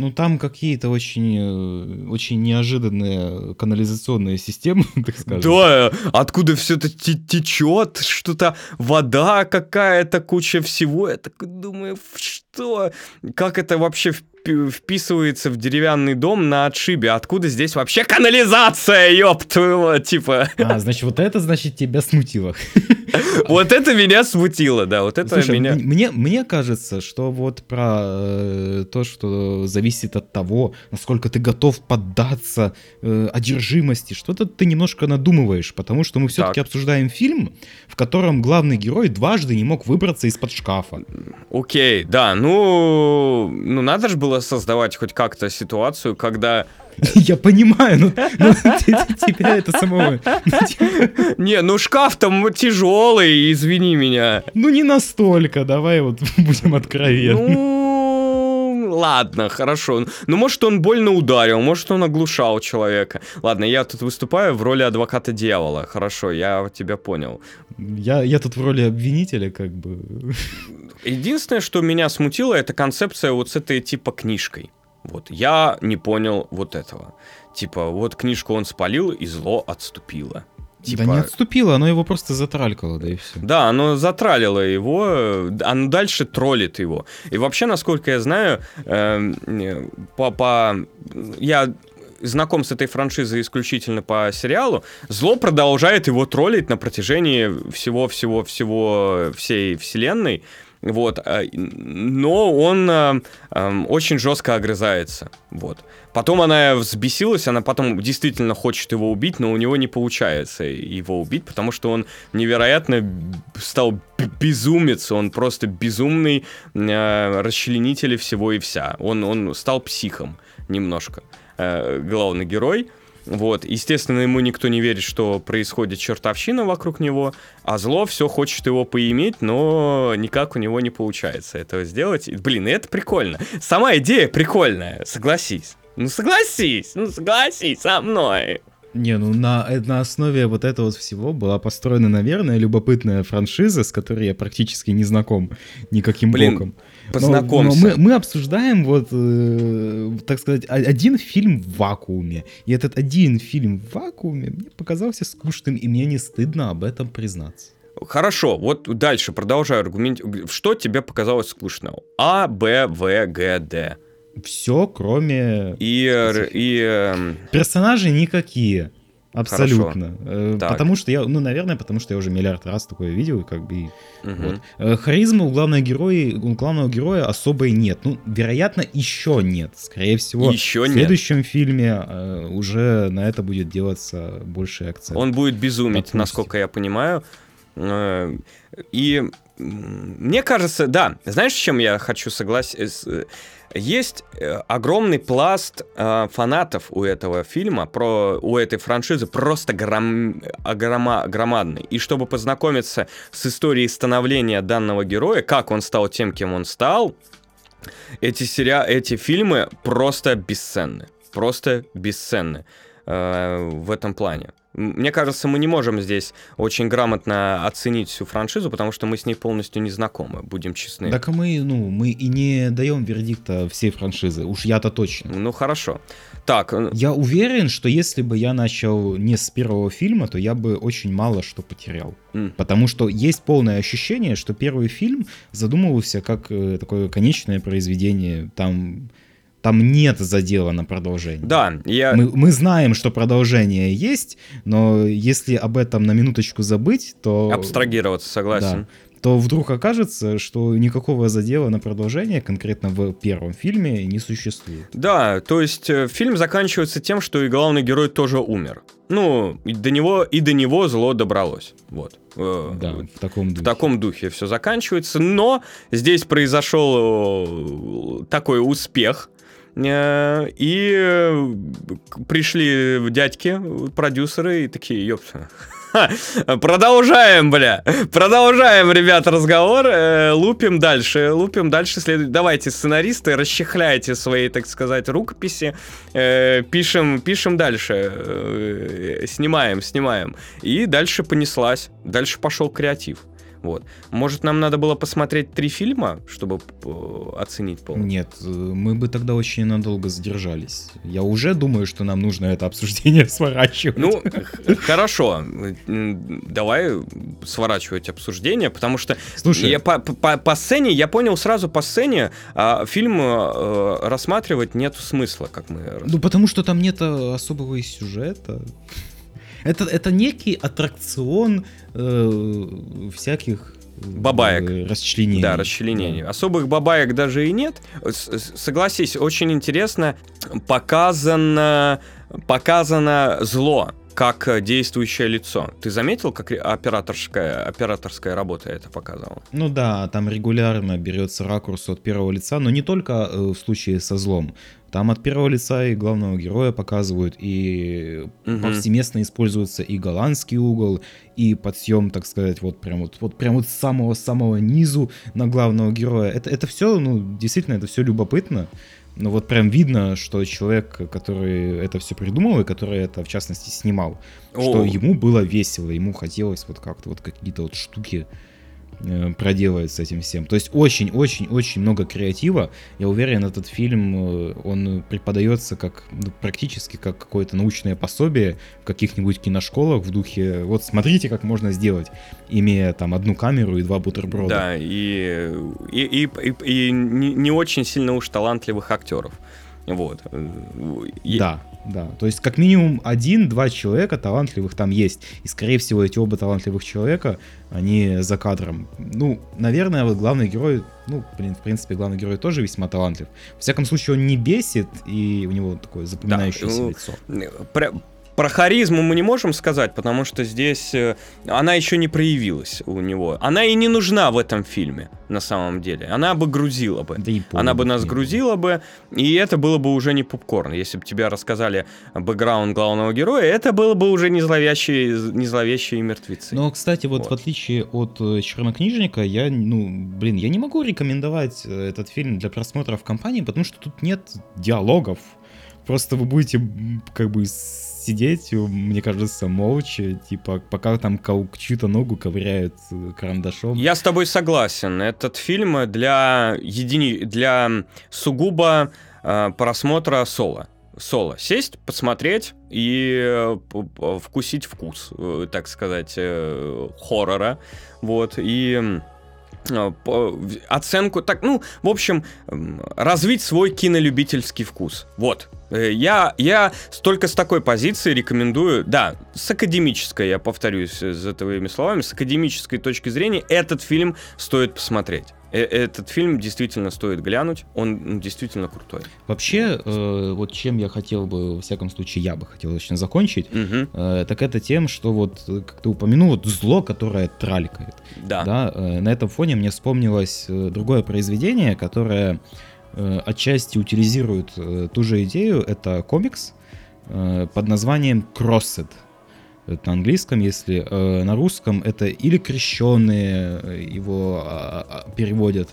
Ну, там какие-то очень, э, очень неожиданные канализационные системы, так скажем. Да, откуда все это течет, что-то вода какая-то, куча всего. Я такой думаю, что? Как это вообще вписывается в деревянный дом на отшибе. Откуда здесь вообще канализация, ёб твою, типа? А, значит, вот это, значит, тебя смутило. Вот это меня смутило, да, вот это меня... Мне, мне кажется, что вот про э, то, что зависит от того, насколько ты готов поддаться э, одержимости, что-то ты немножко надумываешь, потому что мы все-таки обсуждаем фильм, в котором главный герой дважды не мог выбраться из-под шкафа. Окей, да, ну, ну надо же было создавать хоть как-то ситуацию, когда Я понимаю, но, но тебя это самого... Не, ну шкаф там тяжелый, извини меня. Ну не настолько, давай вот будем откровенны. Ну, ладно, хорошо. Ну, может, он больно ударил, может, он оглушал человека. Ладно, я тут выступаю в роли адвоката дьявола. Хорошо, я тебя понял. Я, я тут в роли обвинителя, как бы. Единственное, что меня смутило, это концепция вот с этой типа книжкой. Вот, я не понял вот этого. Типа, вот книжку он спалил, и зло отступило. Типа... Да не отступило, оно его просто затралькало, да и все. Да, оно затралило его, оно дальше троллит его. И вообще, насколько я знаю, э, по, по... я знаком с этой франшизой исключительно по сериалу, Зло продолжает его троллить на протяжении всего-всего-всего всей вселенной. Вот, а, но он э, очень жестко огрызается. Вот. Потом она взбесилась, она потом действительно хочет его убить, но у него не получается его убить, потому что он невероятно стал безумец, он просто безумный э, расчленитель всего и вся. Он, он стал психом немножко, э, главный герой. Вот, естественно, ему никто не верит, что происходит чертовщина вокруг него, а зло все хочет его поиметь, но никак у него не получается этого сделать. И, блин, это прикольно. Сама идея прикольная, согласись. Ну согласись, ну согласись со мной. Не, ну на, на основе вот этого всего была построена, наверное, любопытная франшиза, с которой я практически не знаком никаким Блин, боком. Познакомься. Но, но мы, мы обсуждаем вот, э, так сказать, один фильм в вакууме. И этот один фильм в вакууме мне показался скучным, и мне не стыдно об этом признаться. Хорошо, вот дальше продолжаю аргумент. Что тебе показалось скучным? А, Б, В, Г, Д все, кроме... И... и эм, Персонажи никакие. Абсолютно. Хорошо. Э, потому что я, ну, наверное, потому что я уже миллиард раз такое видел, как бы. Угу. Вот. Э, харизмы у главного героя, у главного героя особой нет. Ну, вероятно, еще нет. Скорее всего, еще в следующем нет. фильме э, уже на это будет делаться больше акцент. Он будет безумить, Допустим. насколько я понимаю. Э, и мне кажется, да. Знаешь, с чем я хочу согласиться? Есть э, огромный пласт э, фанатов у этого фильма, про, у этой франшизы просто гром, грома, громадный. И чтобы познакомиться с историей становления данного героя, как он стал тем, кем он стал, эти, сериа... эти фильмы просто бесценны. Просто бесценны э, в этом плане. Мне кажется, мы не можем здесь очень грамотно оценить всю франшизу, потому что мы с ней полностью не знакомы, будем честны. Так мы, ну, мы и не даем вердикта всей франшизы, уж я-то точно. Ну хорошо. Так. Я уверен, что если бы я начал не с первого фильма, то я бы очень мало что потерял. Mm. Потому что есть полное ощущение, что первый фильм задумывался как э, такое конечное произведение. Там там нет задела на продолжение. Да, я... Мы, мы знаем, что продолжение есть, но если об этом на минуточку забыть, то... Абстрагироваться, согласен. Да, то вдруг окажется, что никакого задела на продолжение конкретно в первом фильме не существует. Да, то есть э, фильм заканчивается тем, что и главный герой тоже умер. Ну, и до него, и до него зло добралось. Вот. Э, да, в таком духе. В таком духе все заканчивается. Но здесь произошел э, такой успех и э, пришли дядьки, продюсеры, и такие, ёпта, Продолжаем, бля. Продолжаем, ребят, разговор. Э, лупим дальше. Лупим дальше. Следует. Давайте, сценаристы, расчехляйте свои, так сказать, рукописи. Пишем, пишем дальше. Снимаем, снимаем. И дальше понеслась. Дальше пошел креатив. Вот. Может, нам надо было посмотреть три фильма, чтобы э, оценить полностью? Нет, э, мы бы тогда очень надолго задержались. Я уже думаю, что нам нужно это обсуждение сворачивать. Ну, хорошо. Давай сворачивать обсуждение, потому что Слушай, я по, по, по сцене, я понял сразу по сцене, а фильм э, рассматривать нет смысла, как мы... Ну, потому что там нет особого и сюжета. Это, это некий аттракцион э, всяких бабаек. Э, расчленений. Да, расчленений. Да. Особых бабаек даже и нет. Согласись, очень интересно показано, показано зло как действующее лицо. Ты заметил, как операторская, операторская работа это показывала? Ну да, там регулярно берется ракурс от первого лица, но не только э, в случае со злом. Там от первого лица и главного героя показывают, и угу. повсеместно используется и голландский угол, и подсъем, так сказать, вот прям вот, вот прям вот с самого-самого низу на главного героя. Это, это все, ну, действительно, это все любопытно. Но вот прям видно, что человек, который это все придумал и который это, в частности, снимал, О. что ему было весело, ему хотелось вот как-то вот какие-то вот штуки Э, проделывает с этим всем. То есть очень-очень-очень много креатива. Я уверен, этот фильм, э, он преподается как ну, практически как какое-то научное пособие в каких-нибудь киношколах в духе вот смотрите, как можно сделать, имея там одну камеру и два бутерброда. Да, и, и, и, и, и не, не очень сильно уж талантливых актеров. Вот. Да, да. То есть как минимум один-два человека талантливых там есть. И скорее всего эти оба талантливых человека, они за кадром. Ну, наверное, вот главный герой, ну, блин, в принципе, главный герой тоже весьма талантлив. В всяком случае, он не бесит, и у него такое запоминающееся да, лицо. Про харизму мы не можем сказать, потому что здесь э, она еще не проявилась у него. Она и не нужна в этом фильме, на самом деле. Она бы грузила бы. Да она бы нас грузила бы, и это было бы уже не попкорн. Если бы тебе рассказали бэкграунд главного героя, это было бы уже не зловещие, не зловещие мертвецы. Но, кстати, вот, вот в отличие от э, чернокнижника, я, ну, блин, я не могу рекомендовать э, этот фильм для просмотра в компании, потому что тут нет диалогов. Просто вы будете как бы сидеть, мне кажется, молча, типа, пока там чью-то ногу ковыряют э, карандашом. Я с тобой согласен. Этот фильм для, едини... для сугубо э, просмотра соло. Соло. Сесть, посмотреть и э, вкусить вкус, э, так сказать, хоррора. Вот. И оценку, так, ну, в общем, развить свой кинолюбительский вкус. Вот, Э, я, я только с такой позиции рекомендую, да, с академической, я повторюсь э, за твоими словами, с академической точки зрения этот фильм стоит посмотреть. Э, этот фильм действительно стоит глянуть, он ну, действительно крутой. Вообще, э, вот чем я хотел бы, во всяком случае, я бы хотел очень закончить, угу. э, так это тем, что вот, как ты упомянул, вот зло, которое траликает. Да. да э, на этом фоне мне вспомнилось другое произведение, которое Э, отчасти утилизируют э, ту же идею. Это комикс э, под названием Crossed. Это на английском, если на русском это или крещенные его а, а, переводят,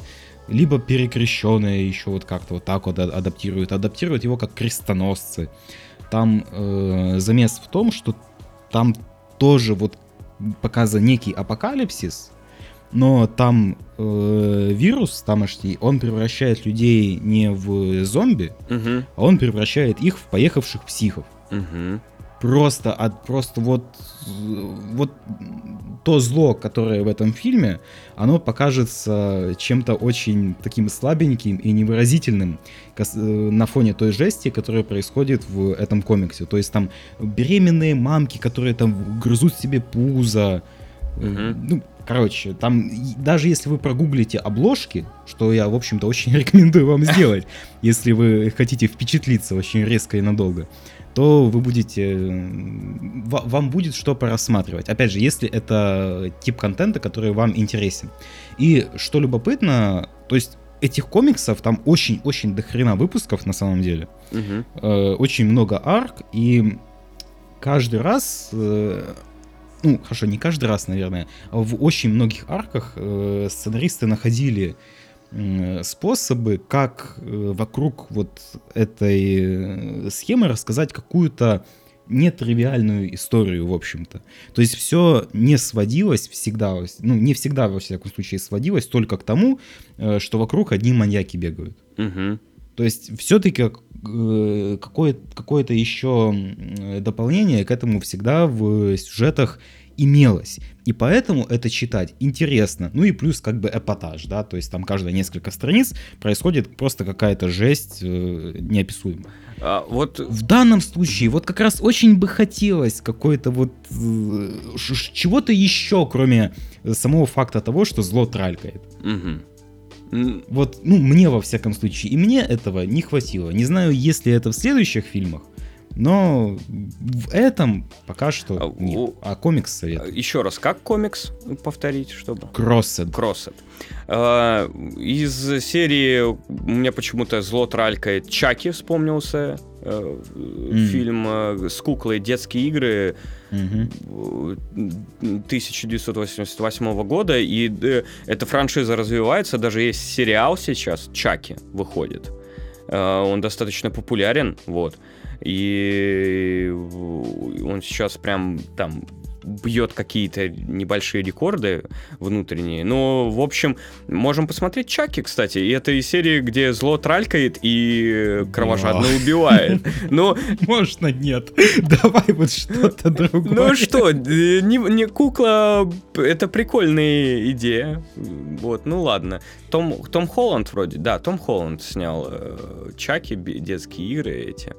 либо перекрещенные еще вот как-то вот так вот адаптируют. Адаптируют его как крестоносцы. Там э, замес в том, что там тоже вот показан некий апокалипсис, но там э, вирус тамошний, он превращает людей не в зомби, угу. а он превращает их в поехавших психов. Угу. Просто от просто вот вот то зло, которое в этом фильме, оно покажется чем-то очень таким слабеньким и невыразительным э, на фоне той жести, которая происходит в этом комиксе. То есть там беременные мамки, которые там грызут себе пузо, угу. ну Короче, там даже если вы прогуглите обложки, что я, в общем-то, очень рекомендую вам сделать, если вы хотите впечатлиться очень резко и надолго, то вы будете... Вам будет что порассматривать. Опять же, если это тип контента, который вам интересен. И что любопытно, то есть этих комиксов там очень-очень дохрена выпусков на самом деле. Угу. очень много арк, и каждый раз э, ну, хорошо, не каждый раз, наверное, а в очень многих арках э, сценаристы находили э, способы, как э, вокруг вот этой э, схемы рассказать какую-то нетривиальную историю, в общем-то. То есть все не сводилось всегда, ну, не всегда, во всяком случае, сводилось только к тому, э, что вокруг одни маньяки бегают. Угу. То есть все-таки какое- какое-то еще дополнение к этому всегда в сюжетах имелось. И поэтому это читать интересно. Ну и плюс как бы эпатаж, да, то есть там каждые несколько страниц происходит просто какая-то жесть э, неописуемая. А, вот... В данном случае вот как раз очень бы хотелось какой-то вот э, чего-то еще, кроме самого факта того, что зло тралькает. Угу. Вот, ну, мне во всяком случае, и мне этого не хватило. Не знаю, есть ли это в следующих фильмах, но в этом пока что а, нет. А комикс совет. Еще раз, как комикс повторить, чтобы? Кроссед. Кроссед. А, из серии у меня почему-то зло тралькает Чаки вспомнился. Mm. Фильм э, с куклой «Детские игры» mm-hmm. 1988 года. И э, эта франшиза развивается. Даже есть сериал сейчас, Чаки, выходит. Он достаточно популярен. Вот. И он сейчас прям там бьет какие-то небольшие рекорды внутренние. Но, в общем, можем посмотреть Чаки, кстати. И это из серии, где зло тралькает и кровожадно убивает. Но... Можно нет. Давай вот что-то другое. Ну что, не, не кукла, это прикольная идея. Вот, ну ладно. Том, Том Холланд вроде, да, Том Холланд снял э, Чаки, детские игры эти.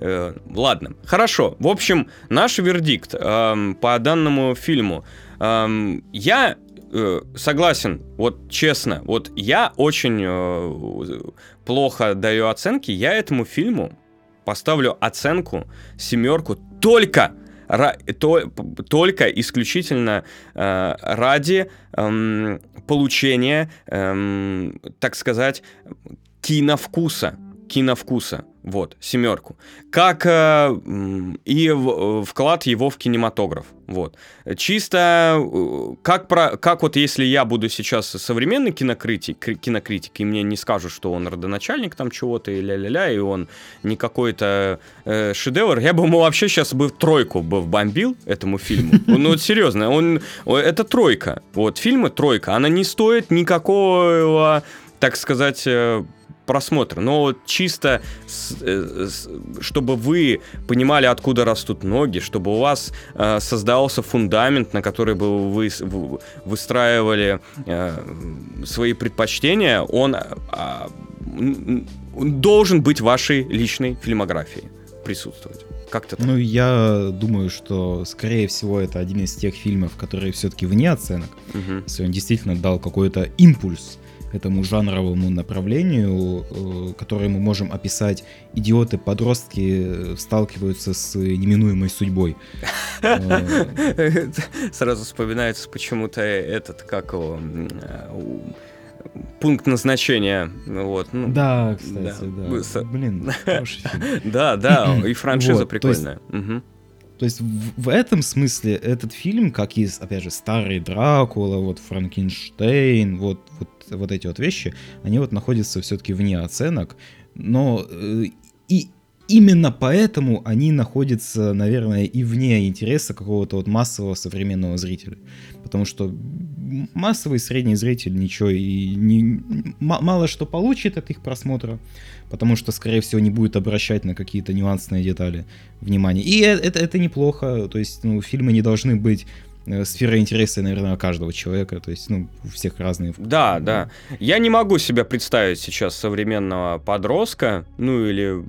Э, ладно, хорошо. В общем, наш вердикт э, по данному фильму. Э, я э, согласен, вот честно, вот я очень э, плохо даю оценки. Я этому фильму поставлю оценку семерку только то, только исключительно э, ради э, получения, э, так сказать, киновкуса. Киновкуса. Вот, семерку. Как э, и в, вклад его в кинематограф. Вот. Чисто э, как, про, как вот если я буду сейчас современный кинокритик, кинокритик, и мне не скажут, что он родоначальник там чего-то, и ля-ля-ля, и он не какой-то э, шедевр, я бы ему вообще сейчас бы тройку бы вбомбил этому фильму. Ну, вот серьезно, он, это тройка. Вот, фильмы тройка. Она не стоит никакого, так сказать, э, просмотр. Но чисто, э, чтобы вы понимали, откуда растут ноги, чтобы у вас э, создался фундамент, на который бы вы выстраивали э, свои предпочтения, он а, должен быть в вашей личной фильмографии присутствовать. Как-то так. Ну, я думаю, что, скорее всего, это один из тех фильмов, которые все-таки вне оценок. Угу. Если он действительно дал какой-то импульс этому жанровому направлению, э, которое мы можем описать «Идиоты-подростки э, сталкиваются с неминуемой судьбой». Сразу вспоминается почему-то этот, как его, пункт назначения. Вот, ну, да, кстати, да. да. Блин. Да, да, и франшиза прикольная. То есть в, в этом смысле этот фильм, как и, опять же, старый Дракула, вот Франкенштейн, вот, вот, вот эти вот вещи, они вот находятся все-таки вне оценок, но э, и именно поэтому они находятся, наверное, и вне интереса какого-то вот массового современного зрителя. Потому что массовый средний зритель ничего и не, мало что получит от их просмотра потому что, скорее всего, не будет обращать на какие-то нюансные детали внимание. И э, это, это неплохо, то есть, ну, фильмы не должны быть э, сфера интереса, наверное, каждого человека, то есть, ну, у всех разные. Да, да. Я не могу себя представить сейчас современного подростка, ну, или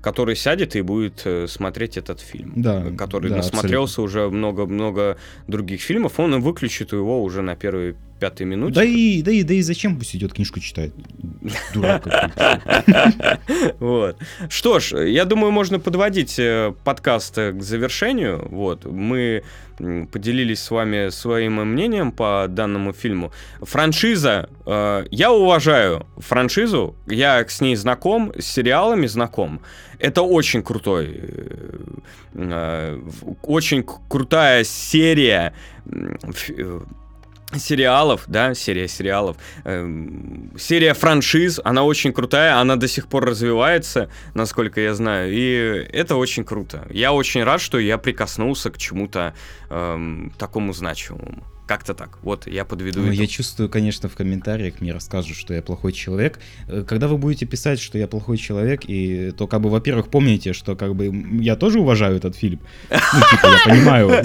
который сядет и будет э, смотреть этот фильм. Да. Который да, насмотрелся абсолютно. уже много-много других фильмов, он выключит его уже на первый пятой минуте. Да и, да и, да и зачем пусть идет книжку читает? Дурак Вот. Что ж, я думаю, можно подводить э, подкаст к завершению. Вот. Мы поделились с вами своим мнением по данному фильму. Франшиза, э, я уважаю франшизу, я с ней знаком, с сериалами знаком. Это очень крутой, э, очень крутая серия сериалов, да, серия сериалов, э, серия франшиз, она очень крутая, она до сих пор развивается, насколько я знаю, и это очень круто. Я очень рад, что я прикоснулся к чему-то э, такому значимому. Как-то так. Вот, я подведу ну, Я чувствую, конечно, в комментариях мне расскажут, что я плохой человек. Когда вы будете писать, что я плохой человек, и то, как бы, во-первых, помните, что, как бы, я тоже уважаю этот фильм. Ну, типа, я понимаю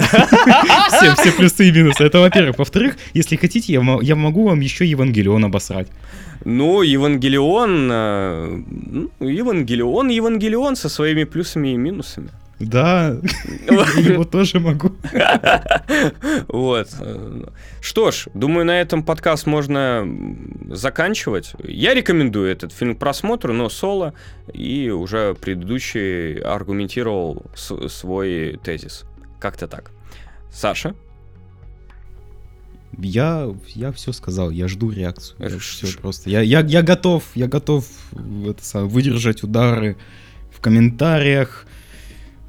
все, все плюсы и минусы. Это, во-первых. Во-вторых, если хотите, я, я могу вам еще Евангелион обосрать. Ну, Евангелион... Э, ну, Евангелион, Евангелион со своими плюсами и минусами. Да, его тоже могу. Вот. Что ж, думаю, на этом подкаст можно заканчивать. Я рекомендую этот фильм к просмотру, но соло, и уже предыдущий аргументировал свой тезис. Как-то так. Саша? Я, я все сказал, я жду реакцию. Я все просто. Я, я, я готов, я готов это, выдержать удары в комментариях,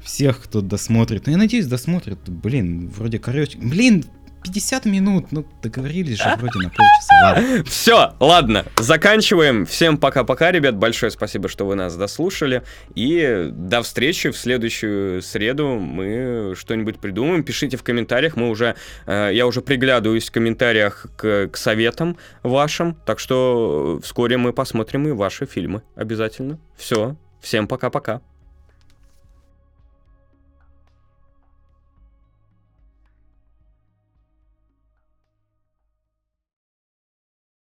всех, кто досмотрит. Ну, я надеюсь, досмотрит. Блин, вроде короче. Блин, 50 минут, ну договорились же вроде на полчаса. Ладно. Все, ладно, заканчиваем. Всем пока-пока, ребят. Большое спасибо, что вы нас дослушали. И до встречи в следующую среду. Мы что-нибудь придумаем. Пишите в комментариях. Мы уже, э, я уже приглядываюсь в комментариях к, к советам вашим. Так что вскоре мы посмотрим и ваши фильмы обязательно. Все, всем пока-пока.